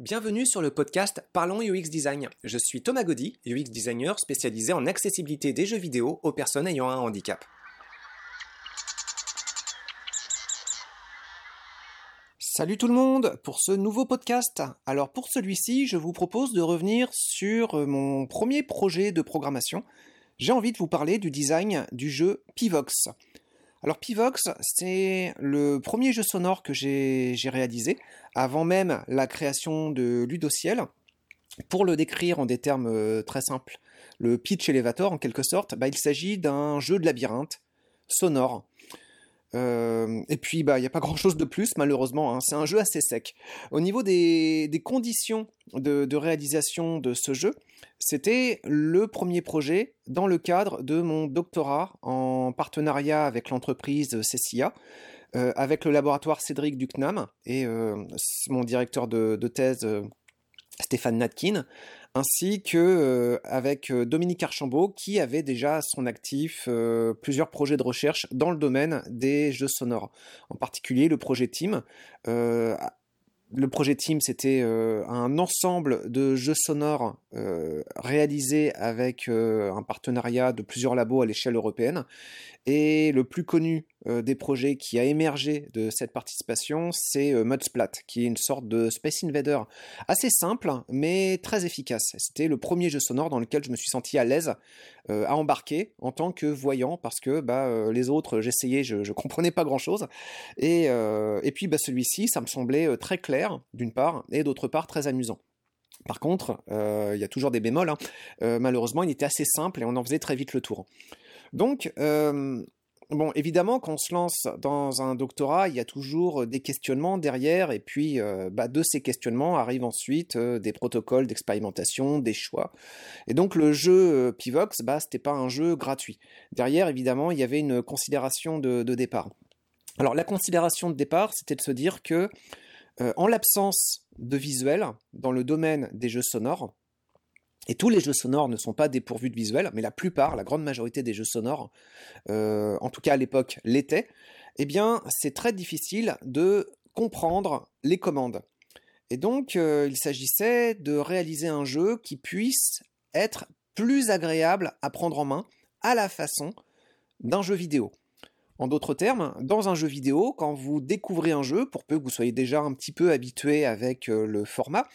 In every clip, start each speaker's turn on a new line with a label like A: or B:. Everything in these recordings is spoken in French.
A: Bienvenue sur le podcast Parlons UX Design. Je suis Thomas Gaudy, UX designer spécialisé en accessibilité des jeux vidéo aux personnes ayant un handicap. Salut tout le monde pour ce nouveau podcast. Alors pour celui-ci, je vous propose de revenir sur mon premier projet de programmation. J'ai envie de vous parler du design du jeu Pivox. Alors Pivox, c'est le premier jeu sonore que j'ai réalisé, avant même la création de Ludociel. Pour le décrire en des termes euh, très simples, le pitch elevator en quelque sorte, bah, il s'agit d'un jeu de labyrinthe sonore euh, et puis, bah, il n'y a pas grand-chose de plus, malheureusement. Hein. C'est un jeu assez sec. Au niveau des, conditions de, réalisation de ce jeu, c'était le premier projet dans le cadre de mon doctorat en partenariat avec l'entreprise CCIA, euh, avec le laboratoire Cédric Ducnam et euh, mon directeur de, de thèse Stéphane Natkin, ainsi que euh, avec euh, Dominique Archambault qui avait déjà à son actif euh, plusieurs projets de recherche dans le domaine des jeux sonores, en particulier le projet Team. le projet Team, c'était un ensemble de jeux sonores réalisés avec un partenariat de plusieurs labos à l'échelle européenne. Et le plus connu euh, des projets qui a émergé de cette participation, c'est euh, Mudsplat, qui est une sorte de Space Invader assez simple, mais très efficace. C'était le premier jeu sonore dans lequel je me suis senti à l'aise euh, à embarquer en tant que voyant, parce que bah, les autres, j'essayais, je, ne comprenais pas grand-chose. Et, et puis bah, celui-ci, ça me semblait très clair, d'une part, et d'autre part, très amusant. Par contre, il y a toujours des bémols. Hein. malheureusement, il était assez simple et on en faisait très vite le tour. Donc, Bon, évidemment, quand on se lance dans un doctorat, il y a toujours des questionnements derrière, et puis euh, bah, de ces questionnements arrivent ensuite euh, des protocoles d'expérimentation, des choix. Et donc le jeu euh, Pivox, bah, c'était pas un jeu gratuit. Derrière, évidemment, il y avait une considération de, de départ. Alors la considération de départ, c'était de se dire que en l'absence de visuel dans le domaine des jeux sonores, et tous les jeux sonores ne sont pas dépourvus de visuels, mais la plupart, la grande majorité des jeux sonores, euh, en tout cas à l'époque, l'étaient, eh bien c'est très difficile de comprendre les commandes. Et donc euh, il s'agissait de réaliser un jeu qui puisse être plus agréable à prendre en main à la façon d'un jeu vidéo. En d'autres termes, dans un jeu vidéo, quand vous découvrez un jeu, pour peu que vous soyez déjà un petit peu habitué avec euh, le format,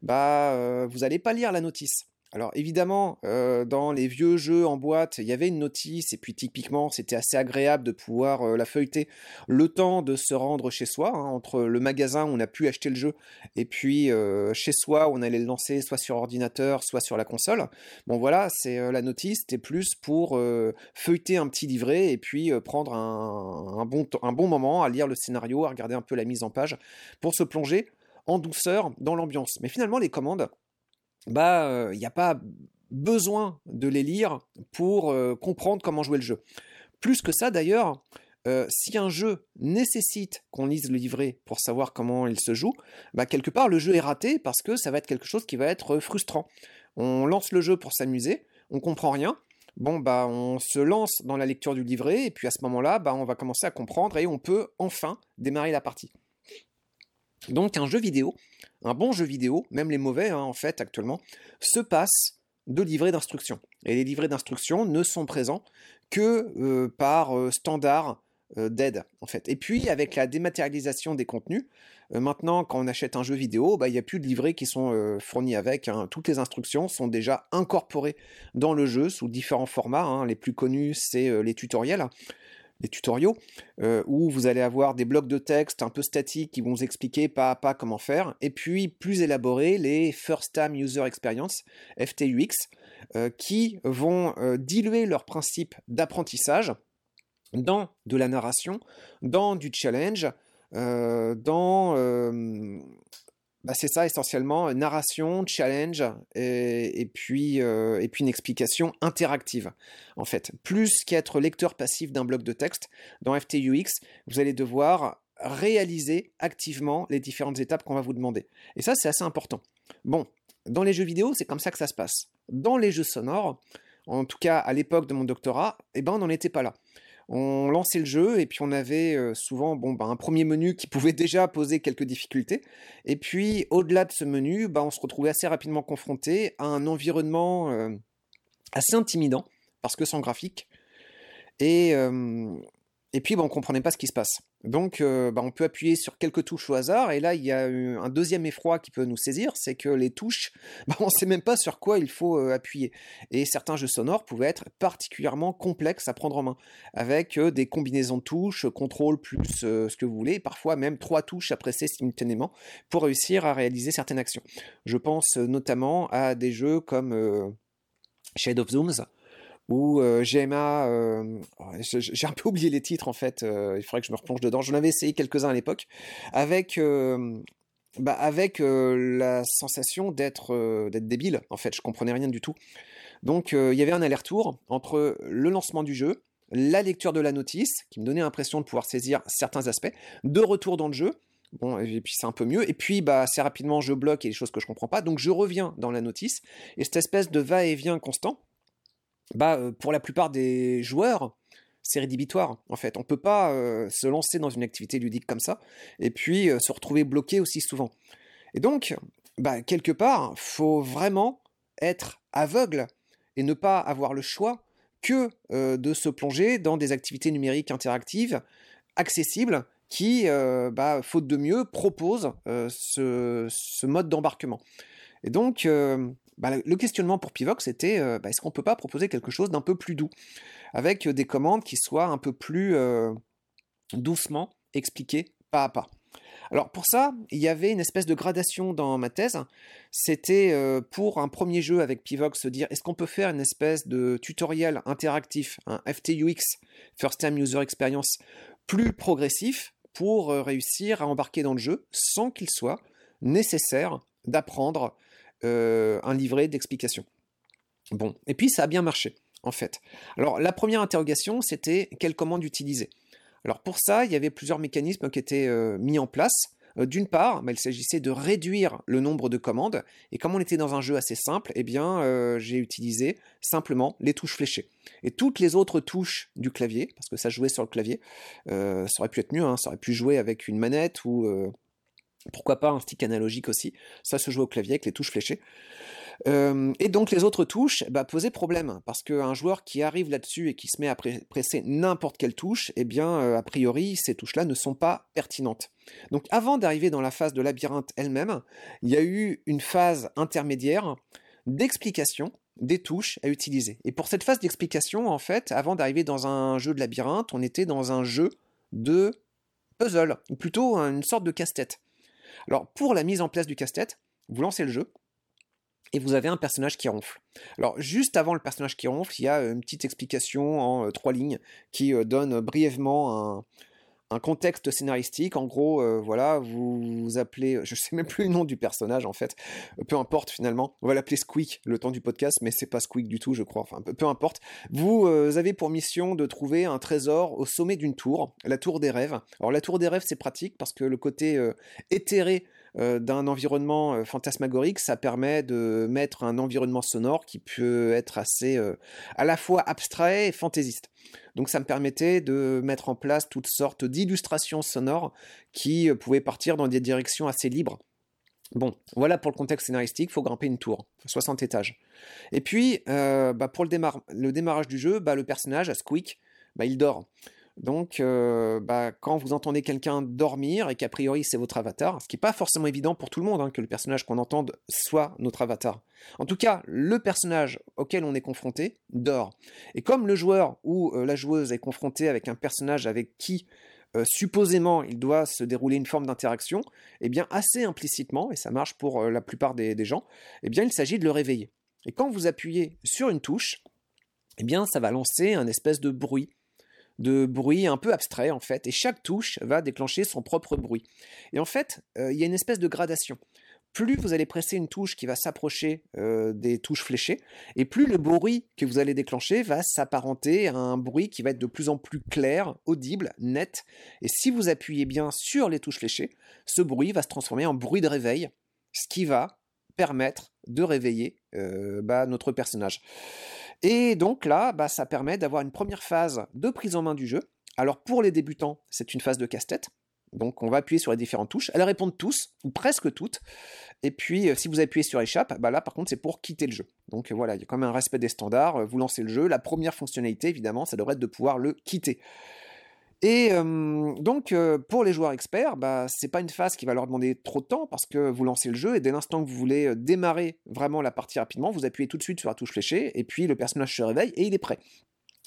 A: bah, vous n'allez pas lire la notice. Alors évidemment, euh, dans les vieux jeux en boîte, il y avait une notice, et puis typiquement, c'était assez agréable de pouvoir euh, la feuilleter le temps de se rendre chez soi, hein, entre le magasin où on a pu acheter le jeu, et puis euh, chez soi où on allait le lancer soit sur ordinateur, soit sur la console. Bon voilà, c'est la notice, c'était plus pour feuilleter un petit livret, et puis prendre un, bon, un bon moment à lire le scénario, à regarder un peu la mise en page, pour se plonger en douceur dans l'ambiance. Mais finalement, les commandes, bah, il euh, n'y a pas besoin de les lire pour euh, comprendre comment jouer le jeu. Plus que ça, d'ailleurs, euh, si un jeu nécessite qu'on lise le livret pour savoir comment il se joue, bah, quelque part le jeu est raté parce que ça va être quelque chose qui va être frustrant. On lance le jeu pour s'amuser, on comprend rien. Bon bah on se lance dans la lecture du livret et puis à ce moment-là, bah, on va commencer à comprendre et on peut enfin démarrer la partie. Donc un jeu vidéo, un bon jeu vidéo, même les mauvais hein, en fait actuellement, se passe de livrets d'instructions. Et les livrets d'instructions ne sont présents que euh, par euh, standard euh, d'aide en fait. Et puis avec la dématérialisation des contenus, maintenant quand on achète un jeu vidéo, bah, il n'y a plus de livrets qui sont fournis avec. Hein. Toutes les instructions sont déjà incorporées dans le jeu sous différents formats. Hein. Les plus connus c'est les tutoriels tutoriaux euh, où vous allez avoir des blocs de texte un peu statiques qui vont vous expliquer pas à pas comment faire, et puis plus élaborés, les First Time User Experience, FTUX, euh, qui vont euh, diluer leur principe d'apprentissage dans de la narration, dans du challenge, dans bah, c'est ça essentiellement, narration, challenge et, puis, euh, et puis une explication interactive en fait. Plus qu'être lecteur passif d'un bloc de texte, dans FTUX, vous allez devoir réaliser activement les différentes étapes qu'on va vous demander. Et ça, c'est assez important. Bon, dans les jeux vidéo, c'est comme ça que ça se passe. Dans les jeux sonores, en tout cas à l'époque de mon doctorat, eh ben, on n'en était pas là. On lançait le jeu et puis on avait euh, souvent bon, bah, un premier menu qui pouvait déjà poser quelques difficultés. Et puis au-delà de ce menu, bah, on se retrouvait assez rapidement confronté à un environnement euh, assez intimidant parce que sans graphique. Et, euh, et puis, bah, on ne comprenait pas ce qui se passe. Donc, euh, bah, on peut appuyer sur quelques touches au hasard. Et là, il y a un deuxième effroi qui peut nous saisir, c'est que les touches, bah, on ne sait même pas sur quoi il faut euh, appuyer. Et certains jeux sonores pouvaient être particulièrement complexes à prendre en main, avec euh, des combinaisons de touches, contrôle plus ce que vous voulez, parfois même trois touches à presser simultanément pour réussir à réaliser certaines actions. Je pense notamment à des jeux comme Shade of Zooms, ou euh, GMA, euh, j'ai un peu oublié les titres en fait, euh, il faudrait que je me replonge dedans. J'en avais essayé quelques-uns à l'époque, avec, bah, avec la sensation d'être débile en fait, je comprenais rien du tout. Donc il y avait un aller-retour entre le lancement du jeu, la lecture de la notice, qui me donnait l'impression de pouvoir saisir certains aspects, de retour dans le jeu, Bon, et puis c'est un peu mieux. Et puis, bah, assez rapidement, je bloque et des choses que je comprends pas. Donc, je reviens dans la notice. Et cette espèce de va-et-vient constant, bah, euh, pour la plupart des joueurs, c'est rédhibitoire en fait. On peut pas euh, se lancer dans une activité ludique comme ça et puis euh, se retrouver bloqué aussi souvent. Et donc, bah, quelque part, faut vraiment être aveugle et ne pas avoir le choix que de se plonger dans des activités numériques interactives accessibles qui, bah, faute de mieux, proposent ce, ce, mode d'embarquement. Et donc, bah, le questionnement pour Pivox c'était euh, bah, est-ce qu'on ne peut pas proposer quelque chose d'un peu plus doux, avec euh, des commandes qui soient un peu plus euh, doucement expliquées pas à pas. Alors pour ça, il y avait une espèce de gradation dans ma thèse. C'était pour un premier jeu avec Pivox se dire est-ce qu'on peut faire une espèce de tutoriel interactif, un FTUX, First Time User Experience, plus progressif pour réussir à embarquer dans le jeu sans qu'il soit nécessaire d'apprendre euh, un livret d'explications. Bon, et puis ça a bien marché, en fait. Alors la première interrogation, c'était quelle commande utiliser? Alors pour ça, il y avait plusieurs mécanismes qui étaient euh, mis en place. Euh, d'une part, bah, il s'agissait de réduire le nombre de commandes, et comme on était dans un jeu assez simple, eh bien, j'ai utilisé simplement les touches fléchées. Et toutes les autres touches du clavier, parce que ça jouait sur le clavier, ça aurait pu être mieux, hein, ça aurait pu jouer avec une manette ou pourquoi pas un stick analogique aussi Ça se joue au clavier avec les touches fléchées. Euh, et donc les autres touches bah, posaient problème, parce qu'un joueur qui arrive là-dessus et qui se met à presser n'importe quelle touche, eh bien, euh, a priori, ces touches-là ne sont pas pertinentes. Donc avant d'arriver dans la phase de labyrinthe elle-même, il y a eu une phase intermédiaire d'explication des touches à utiliser. Et pour cette phase d'explication, en fait, avant d'arriver dans un jeu de labyrinthe, on était dans un jeu de puzzle, ou plutôt une sorte de casse-tête. Alors, pour la mise en place du casse-tête, vous lancez le jeu et vous avez un personnage qui ronfle. Alors, juste avant le personnage qui ronfle, il y a une petite explication en euh, trois lignes qui euh, donne brièvement un, un contexte scénaristique. En gros, euh, voilà, vous, appelez, je sais même plus le nom du personnage en fait, peu importe finalement. On va l'appeler Squeak le temps du podcast, mais c'est pas Squeak du tout, je crois. Enfin, peu, importe. Vous euh, avez pour mission de trouver un trésor au sommet d'une tour, la tour des rêves. Alors la tour des rêves, c'est pratique parce que le côté euh, d'un environnement fantasmagorique, ça permet de mettre un environnement sonore qui peut être assez à la fois abstrait et fantaisiste. Donc ça me permettait de mettre en place toutes sortes d'illustrations sonores qui euh, pouvaient partir dans des directions assez libres. Bon, voilà pour le contexte scénaristique, il faut grimper une tour, 60 étages. Et puis, euh, bah, pour le, démarrage du jeu, bah, le personnage, Squeak, bah, il dort. Donc, euh, bah, quand vous entendez quelqu'un dormir et qu'a priori c'est votre avatar, ce qui n'est pas forcément évident pour tout le monde hein, que le personnage qu'on entende soit notre avatar. En tout cas, le personnage auquel on est confronté dort. Et comme le joueur ou euh, la joueuse est confronté avec un personnage avec qui euh, supposément il doit se dérouler une forme d'interaction, eh bien assez implicitement, et ça marche pour la plupart des, gens, eh bien il s'agit de le réveiller. Et quand vous appuyez sur une touche, eh bien ça va lancer un espèce de bruit de bruit un peu abstrait en fait, et chaque touche va déclencher son propre bruit. Et en fait, euh, il y a une espèce de gradation. Plus vous allez presser une touche qui va s'approcher euh, des touches fléchées, et plus le bruit que vous allez déclencher va s'apparenter à un bruit qui va être de plus en plus clair, audible, net. Et si vous appuyez bien sur les touches fléchées, ce bruit va se transformer en bruit de réveil, ce qui va permettre de réveiller euh, bah, notre personnage. Et donc là, bah, ça permet d'avoir une première phase de prise en main du jeu. Alors pour les débutants, c'est une phase de casse-tête. Donc on va appuyer sur les différentes touches. Elles répondent tous, ou presque toutes. Et puis euh, si vous appuyez sur échappe, bah là par contre c'est pour quitter le jeu. Donc euh, voilà, il y a quand même un respect des standards. Euh, vous lancez le jeu. La première fonctionnalité, évidemment, ça devrait être de pouvoir le quitter. Et donc pour les joueurs experts, bah, c'est pas une phase qui va leur demander trop de temps parce que vous lancez le jeu et dès l'instant que vous voulez démarrer vraiment la partie rapidement, vous appuyez tout de suite sur la touche fléchée et puis le personnage se réveille et il est prêt.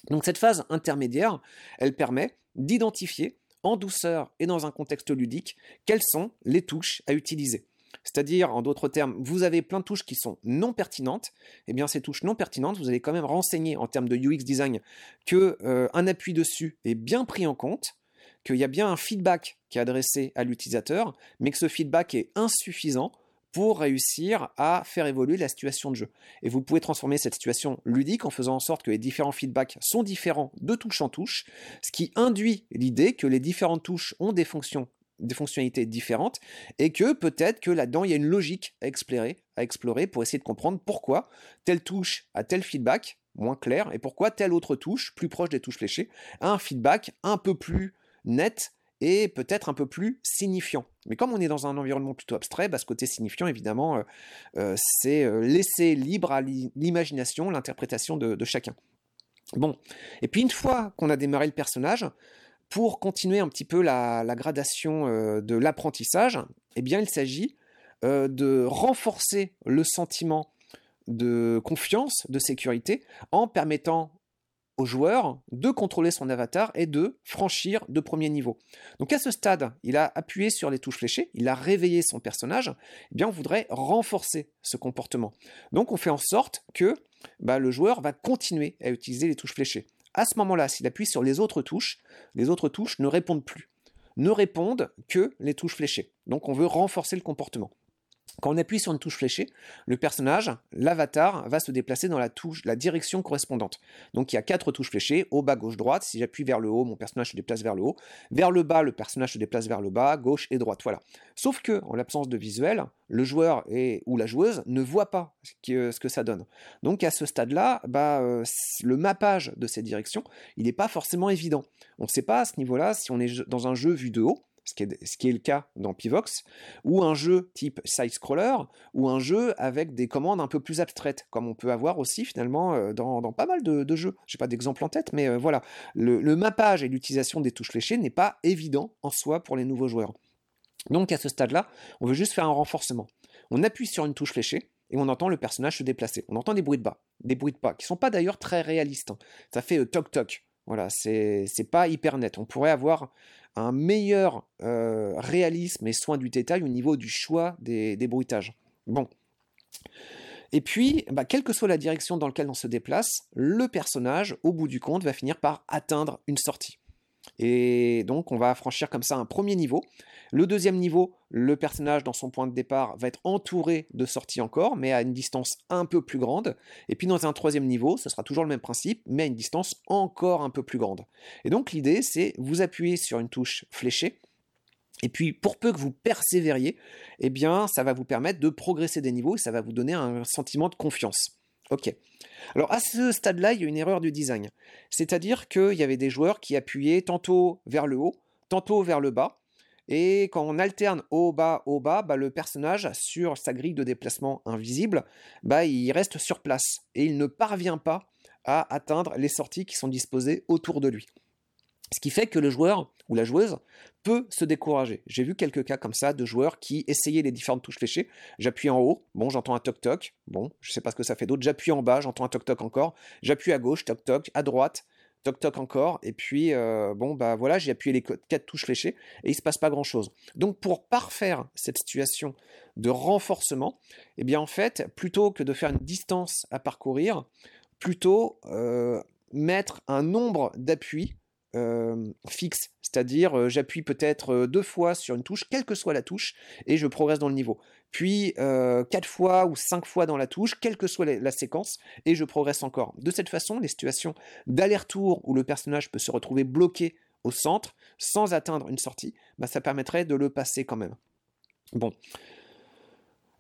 A: Donc cette phase intermédiaire, elle permet d'identifier en douceur et dans un contexte ludique quelles sont les touches à utiliser. C'est-à-dire, en d'autres termes, vous avez plein de touches qui sont non pertinentes. Eh bien, ces touches non pertinentes, vous allez quand même renseigner en termes de UX design que euh, appui dessus est bien pris en compte, qu'il y a bien un feedback qui est adressé à l'utilisateur, mais que ce feedback est insuffisant pour réussir à faire évoluer la situation de jeu. Et vous pouvez transformer cette situation ludique en faisant en sorte que les différents feedbacks sont différents de touche en touche, ce qui induit l'idée que les différentes touches ont des fonctions des fonctionnalités différentes et que peut-être que là-dedans il y a une logique à explorer, à explorer pour essayer de comprendre pourquoi telle touche a tel feedback moins clair et pourquoi telle autre touche plus proche des touches fléchées a un feedback un peu plus net et peut-être un peu plus signifiant. Mais comme on est dans un environnement plutôt abstrait, bah, ce côté signifiant, évidemment, euh, euh, c'est euh, laisser libre à l'imagination, l'interprétation de, chacun. Bon, et puis une fois qu'on a démarré le personnage, pour continuer un petit peu la, gradation de l'apprentissage, eh bien il s'agit de renforcer le sentiment de confiance, de sécurité, en permettant au joueur de contrôler son avatar et de franchir de premier niveau. Donc à ce stade, il a appuyé sur les touches fléchées, il a réveillé son personnage, eh bien on voudrait renforcer ce comportement. Donc on fait en sorte que bah, le joueur va continuer à utiliser les touches fléchées. À ce moment-là, s'il appuie sur les autres touches, les autres touches ne répondent plus, ne répondent que les touches fléchées. Donc on veut renforcer le comportement. Quand on appuie sur une touche fléchée, le personnage, l'avatar, va se déplacer dans la touche, la direction correspondante. Donc il y a quatre touches fléchées, haut, bas, gauche, droite. Si j'appuie vers le haut, mon personnage se déplace vers le haut. Vers le bas, le personnage se déplace vers le bas, gauche et droite. Voilà. Sauf que, en l'absence de visuel, le joueur et, ou la joueuse ne voit pas ce que, ce que ça donne. Donc à ce stade-là, bah, euh, le mappage de ces directions, il n'est pas forcément évident. On ne sait pas à ce niveau-là si on est dans un jeu vu de haut ce qui, est, le cas dans Pivox, ou un jeu type side-scroller, ou un jeu avec des commandes un peu plus abstraites, comme on peut avoir aussi finalement euh, dans, pas mal de, jeux. Je n'ai pas d'exemple en tête, mais euh, voilà. Le, le mappage et l'utilisation des touches fléchées n'est pas évident en soi pour les nouveaux joueurs. Donc à ce stade-là, on veut juste faire un renforcement. On appuie sur une touche fléchée, et on entend le personnage se déplacer. On entend des bruits de bas, des bruits de pas, qui sont pas d'ailleurs très réalistes. Hein. Ça fait euh, toc toc. Voilà, c'est pas hyper net. On pourrait avoir un meilleur euh, réalisme et soin du détail au niveau du choix des, bruitages. Bon. Et puis, bah, quelle que soit la direction dans laquelle on se déplace, le personnage, au bout du compte, va finir par atteindre une sortie. Et donc, on va franchir comme ça un premier niveau. Le deuxième niveau, le personnage dans son point de départ va être entouré de sorties encore, mais à une distance un peu plus grande. Et puis dans un troisième niveau, ce sera toujours le même principe, mais à une distance encore un peu plus grande. Et donc l'idée, c'est vous appuyez sur une touche fléchée, et puis, pour peu que vous persévériez, eh bien, ça va vous permettre de progresser des niveaux et ça va vous donner un sentiment de confiance. Ok. Alors, à ce stade-là, il y a une erreur de design. C'est-à-dire qu'il y avait des joueurs qui appuyaient tantôt vers le haut, tantôt vers le bas, et quand on alterne haut, bas, haut, bas, bah, le personnage, sur sa grille de déplacement invisible, bah, il reste sur place et il ne parvient pas à atteindre les sorties qui sont disposées autour de lui. Ce qui fait que le joueur ou la joueuse peut se décourager. J'ai vu quelques cas comme ça de joueurs qui essayaient les différentes touches fléchées. J'appuie en haut, bon, j'entends un toc-toc, bon, je sais pas ce que ça fait d'autre. J'appuie en bas, j'entends un toc-toc encore. J'appuie à gauche, toc-toc, à droite, toc toc encore, et puis euh, bon bah voilà, j'ai appuyé les quatre touches fléchées et il se passe pas grand chose. Donc pour parfaire cette situation de renforcement, eh bien en fait, plutôt que de faire une distance à parcourir, plutôt euh, mettre un nombre d'appuis euh, fixe, c'est-à-dire j'appuie peut-être deux fois sur une touche, quelle que soit la touche, et je progresse dans le niveau puis euh, 4 fois ou 5 fois dans la touche, quelle que soit la, séquence, et je progresse encore. De cette façon, les situations d'aller-retour où le personnage peut se retrouver bloqué au centre sans atteindre une sortie, bah, ça permettrait de le passer quand même. Bon.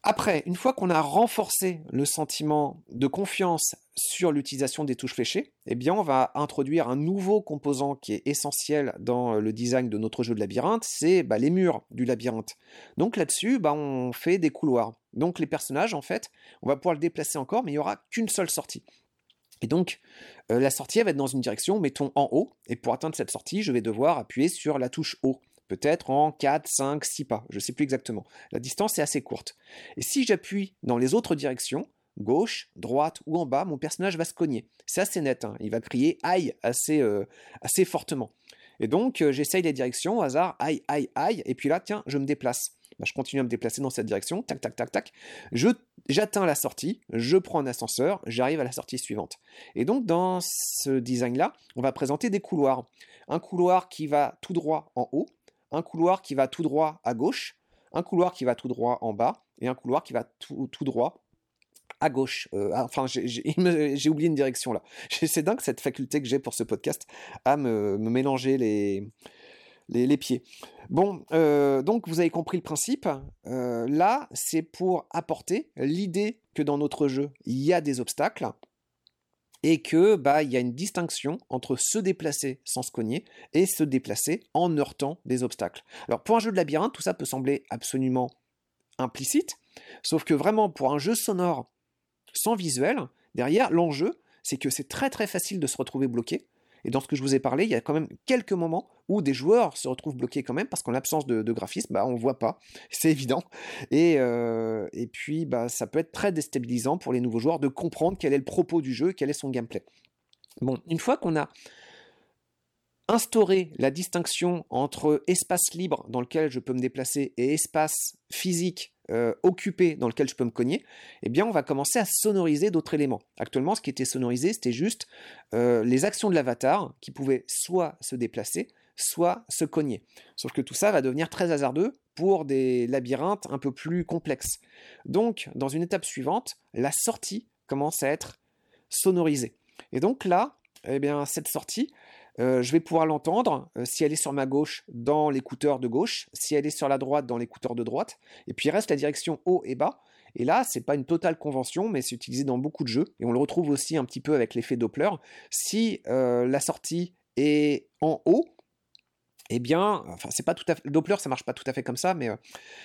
A: Après, une fois qu'on a renforcé le sentiment de confiance sur l'utilisation des touches fléchées, eh bien, on va introduire un nouveau composant qui est essentiel dans le design de notre jeu de labyrinthe, c'est bah, les murs du labyrinthe. Donc là-dessus, bah, on fait des couloirs. Donc les personnages, en fait, on va pouvoir le déplacer encore, mais il n'y aura qu'une seule sortie. Et donc, euh, la sortie va être dans une direction, mettons en haut, et pour atteindre cette sortie, je vais devoir appuyer sur la touche haut peut-être en 4, 5, 6 pas, je ne sais plus exactement. La distance est assez courte. Et si j'appuie dans les autres directions, gauche, droite ou en bas, mon personnage va se cogner. C'est assez net, hein. il va crier aïe assez, euh, assez fortement. Et donc euh, j'essaye les directions au hasard, aïe, aïe, aïe, et puis là, tiens, je me déplace. Bah, je continue à me déplacer dans cette direction, tac, tac, tac, tac. J'atteins la sortie, je prends un ascenseur, j'arrive à la sortie suivante. Et donc dans ce design-là, on va présenter des couloirs. Un couloir qui va tout droit en haut, un couloir qui va tout droit à gauche, un couloir qui va tout droit en bas, et un couloir qui va tout, droit à gauche. Euh, ah, enfin, j'ai oublié une direction là. C'est dingue cette faculté que j'ai pour ce podcast à me, mélanger les, pieds. Bon, euh, donc vous avez compris le principe. Euh, là, c'est pour apporter l'idée que dans notre jeu, il y a des obstacles et que bah il y a une distinction entre se déplacer sans se cogner et se déplacer en heurtant des obstacles. Alors pour un jeu de labyrinthe, tout ça peut sembler absolument implicite, sauf que vraiment pour un jeu sonore sans visuel, derrière l'enjeu, c'est que c'est très très facile de se retrouver bloqué et dans ce que je vous ai parlé, il y a quand même quelques moments où des joueurs se retrouvent bloqués quand même parce qu'en l'absence de, graphisme, bah, on ne voit pas, c'est évident. Et, euh, puis, bah, ça peut être très déstabilisant pour les nouveaux joueurs de comprendre quel est le propos du jeu, quel est son gameplay. Bon, une fois qu'on a instauré la distinction entre espace libre dans lequel je peux me déplacer et espace physique euh, occupé dans lequel je peux me cogner, eh bien on va commencer à sonoriser d'autres éléments. Actuellement, ce qui était sonorisé, c'était juste euh, les actions de l'avatar qui pouvaient soit se déplacer, soit se cogner. Sauf que tout ça va devenir très hasardeux pour des labyrinthes un peu plus complexes. Donc, dans une étape suivante, la sortie commence à être sonorisée. Et donc là, eh bien, cette sortie, euh, je vais pouvoir l'entendre euh, si elle est sur ma gauche dans l'écouteur de gauche, si elle est sur la droite dans l'écouteur de droite, et puis il reste la direction haut et bas. Et là, c'est pas une totale convention, mais c'est utilisé dans beaucoup de jeux, et on le retrouve aussi un petit peu avec l'effet Doppler. Si euh, la sortie est en haut, eh bien, enfin, c'est pas tout à fait. Le Doppler, ça marche pas tout à fait comme ça, mais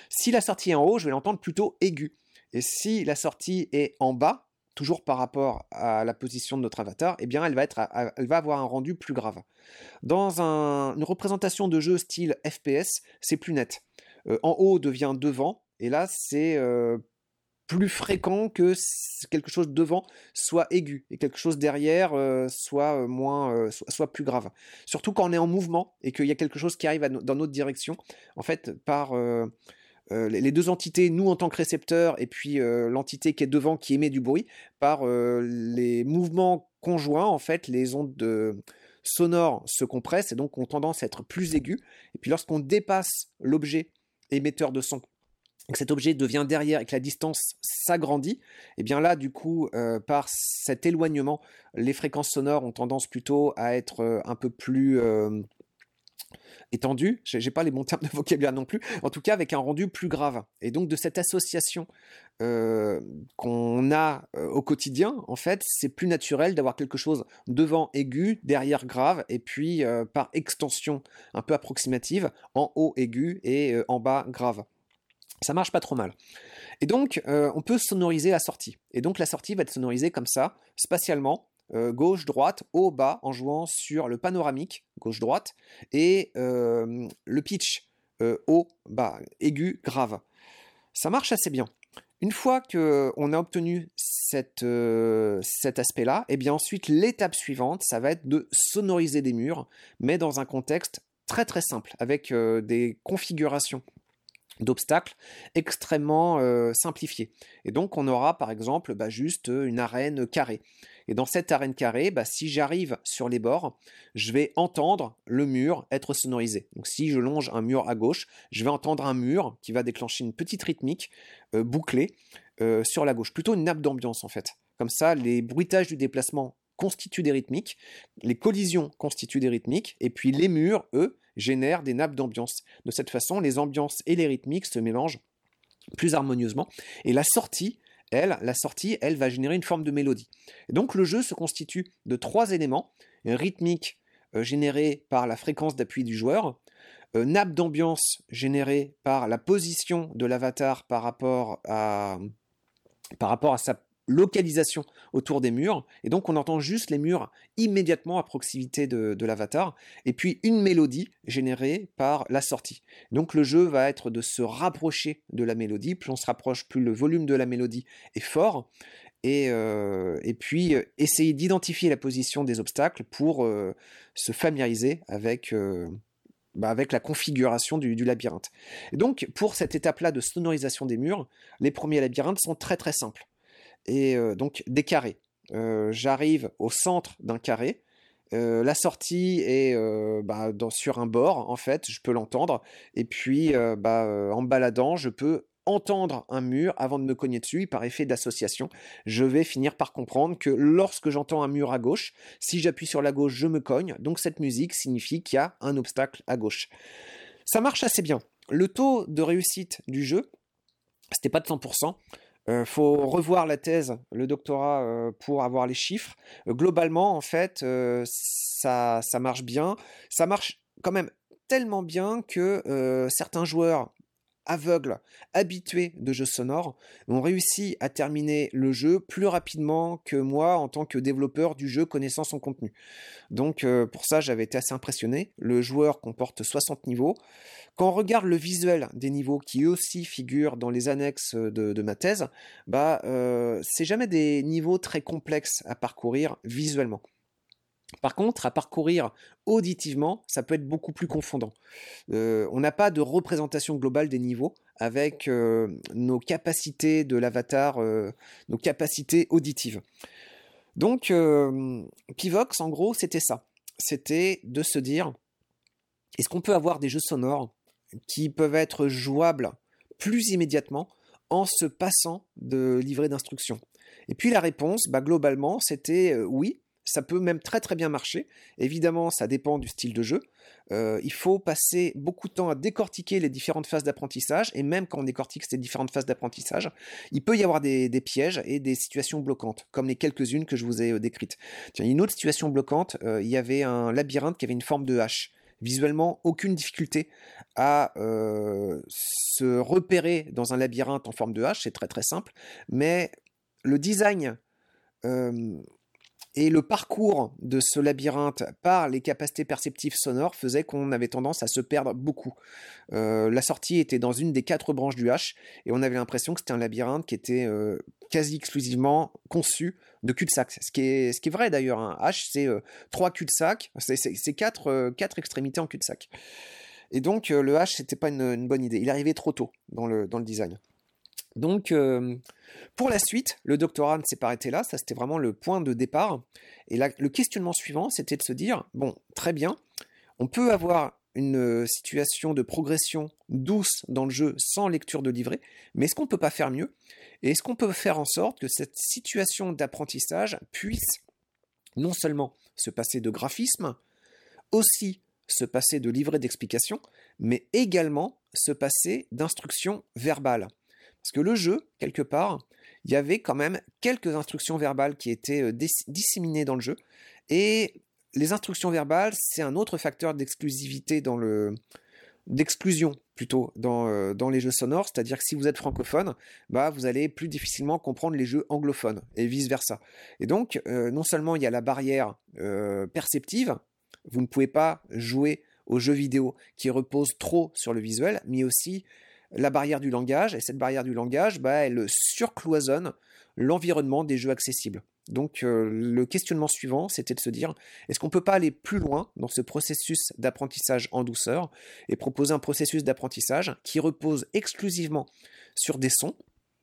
A: si la sortie est en haut, je vais l'entendre plutôt aigu. Et si la sortie est en bas, toujours par rapport à la position de notre avatar, eh bien elle va, avoir un rendu plus grave. Dans une représentation de jeu style FPS, c'est plus net. Euh, en haut devient devant, et là c'est euh, plus fréquent que quelque chose devant soit aigu et quelque chose derrière euh, soit moins soit, plus grave. Surtout quand on est en mouvement et qu'il y a quelque chose qui arrive dans notre direction, en fait par les deux entités, nous en tant que récepteurs, et puis euh, l'entité qui est devant qui émet du bruit, par euh, les mouvements conjoints, en fait, les ondes sonores se compressent et donc ont tendance à être plus aiguës. Et puis lorsqu'on dépasse l'objet émetteur de son, que cet objet devient derrière et que la distance s'agrandit, et eh bien là, du coup, par cet éloignement, les fréquences sonores ont tendance plutôt à être un peu plus étendu, j'ai pas les bons termes de vocabulaire non plus, en tout cas avec un rendu plus grave. Et donc de cette association euh, qu'on a euh, au quotidien, en fait, c'est plus naturel d'avoir quelque chose devant aigu, derrière grave, et puis euh, par extension un peu approximative, en haut aigu et en bas grave. Ça marche pas trop mal. Et donc, on peut sonoriser la sortie. Et donc, la sortie va être sonorisée comme ça, spatialement, euh, gauche, droite, haut, bas, en jouant sur le panoramique, gauche, droite, et euh, le pitch, euh, haut, bas, aigu, grave. Ça marche assez bien. Une fois qu'on a obtenu cet aspect-là, et eh bien ensuite l'étape suivante, ça va être de sonoriser des murs, mais dans un contexte très très simple, avec des configurations d'obstacles extrêmement simplifiées. Et donc on aura par exemple bah, juste une arène carrée. Et dans cette arène carrée, bah, si j'arrive sur les bords, je vais entendre le mur être sonorisé. Donc si je longe un mur à gauche, je vais entendre un mur qui va déclencher une petite rythmique euh, bouclée euh, sur la gauche. Plutôt une nappe d'ambiance en fait. Comme ça, les bruitages du déplacement constituent des rythmiques, les collisions constituent des rythmiques, et puis les murs, eux, génèrent des nappes d'ambiance. De cette façon, les ambiances et les rythmiques se mélangent plus harmonieusement. Et la sortie, elle, la sortie, elle va générer une forme de mélodie. Donc le jeu se constitue de trois éléments rythmique euh, par la fréquence d'appui du joueur, euh, nappe d'ambiance générée par la position de l'avatar par rapport à par rapport à sa localisation autour des murs, et donc on entend juste les murs immédiatement à proximité de, l'avatar, et puis une mélodie générée par la sortie. Donc le jeu va être de se rapprocher de la mélodie, plus on se rapproche, plus le volume de la mélodie est fort, et, euh, puis euh, essayer d'identifier la position des obstacles pour euh, se familiariser avec... Bah, avec la configuration du, du labyrinthe. Et donc, pour cette étape-là de sonorisation des murs, les premiers labyrinthes sont très très simples et donc des carrés. J'arrive au centre d'un carré. La sortie est bah, sur un bord, en fait, je peux l'entendre. Et puis, bah, en baladant, je peux entendre un mur avant de me cogner dessus, par effet d'association, je vais finir par comprendre que lorsque j'entends un mur à gauche, si j'appuie sur la gauche, je me cogne, donc cette musique signifie qu'il y a un obstacle à gauche. Ça marche assez bien. Le taux de réussite du jeu, c'était pas de 100%, il euh, faut revoir la thèse, le doctorat euh, pour avoir les chiffres. Euh, globalement, en fait, ça, ça marche bien. Ça marche quand même tellement bien que certains joueurs aveugles, habitués de jeux sonores, ont réussi à terminer le jeu plus rapidement que moi en tant que développeur du jeu connaissant son contenu. Donc pour ça, j'avais été assez impressionné. Le joueur comporte 60 niveaux. Quand on regarde le visuel des niveaux qui aussi figurent dans les annexes de, ma thèse, bah euh, c'est jamais des niveaux très complexes à parcourir visuellement. Par contre, à parcourir auditivement, ça peut être beaucoup plus confondant. Euh, on n'a pas de représentation globale des niveaux avec euh, nos capacités de l'avatar, nos capacités auditives. Donc, Pivox, en gros, c'était ça. C'était de se dire, est-ce qu'on peut avoir des jeux sonores qui peuvent être jouables plus immédiatement en se passant de livret d'instructions? Et puis la réponse, bah, globalement, c'était euh, oui, ça peut même très très bien marcher. Évidemment, ça dépend du style de jeu. Euh, il faut passer beaucoup de temps à décortiquer les différentes phases d'apprentissage, et même quand on décortique ces différentes phases d'apprentissage, il peut y avoir des, pièges et des situations bloquantes, comme les quelques-unes que je vous ai euh, décrites. Une autre situation bloquante, il y avait un labyrinthe qui avait une forme de hache visuellement aucune difficulté à euh, se repérer dans un labyrinthe en forme de hache, c'est très très simple, mais le design euh, et le parcours de ce labyrinthe par les capacités perceptives sonores faisait qu'on avait tendance à se perdre beaucoup. Euh, la sortie était dans une des quatre branches du H et on avait l'impression que c'était un labyrinthe qui était quasi exclusivement conçu de cul-de-sac. Ce qui est, vrai d'ailleurs. Un hein. H, c'est euh, trois cul-de-sac, c'est quatre, euh, extrémités en cul-de-sac. Et donc euh, le H, c'était pas une, bonne idée. Il arrivait trop tôt dans le design. Donc pour la suite, le doctorat ne s'est pas arrêté là, ça c'était vraiment le point de départ. Et le questionnement suivant, c'était de se dire, bon, très bien, on peut avoir une situation de progression douce dans le jeu sans lecture de livret, mais est-ce qu'on ne peut pas faire mieux? Et est-ce qu'on peut faire en sorte que cette situation d'apprentissage puisse non seulement se passer de graphisme, aussi se passer de livret d'explication, mais également se passer d'instructions verbales. Parce que le jeu, quelque part, il y avait quand même quelques instructions verbales qui étaient euh, disséminées dans le jeu. Et les instructions verbales, c'est un autre facteur d'exclusivité dans le, d'exclusion plutôt dans, euh, dans, les jeux sonores, c'est-à-dire que si vous êtes francophone, bah, vous allez plus difficilement comprendre les jeux anglophones et vice-versa. Et donc, euh, non seulement il y a la barrière perceptive, vous ne pouvez pas jouer aux jeux vidéo qui reposent trop sur le visuel, mais aussi la barrière du langage, et cette barrière du langage, bah, elle surcloisonne l'environnement des jeux accessibles. Donc euh, le questionnement suivant, c'était de se dire, est-ce qu'on ne peut pas aller plus loin dans ce processus d'apprentissage en douceur et proposer un processus d'apprentissage qui repose exclusivement sur des sons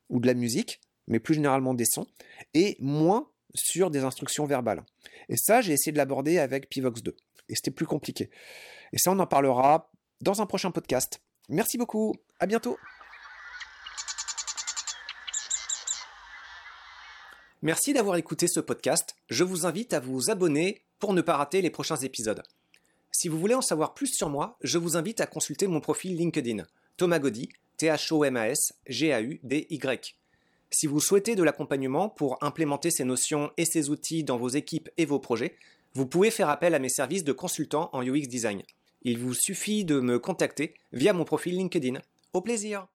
A: ou de la musique, mais plus généralement des sons, et moins sur des instructions verbales. Et ça, j'ai essayé de l'aborder avec Pivox 2. Et c'était plus compliqué. Et ça, on en parlera dans un prochain podcast. Merci beaucoup. À bientôt. Merci d'avoir écouté ce podcast. Je vous invite à vous abonner pour ne pas rater les prochains épisodes. Si vous voulez en savoir plus sur moi, je vous invite à consulter mon profil LinkedIn, Thomas Gaudy. Si vous souhaitez de l'accompagnement pour implémenter ces notions et ces outils dans vos équipes et vos projets, vous pouvez faire appel à mes services de consultant en UX Design. Il vous suffit de me contacter via mon profil LinkedIn. Au plaisir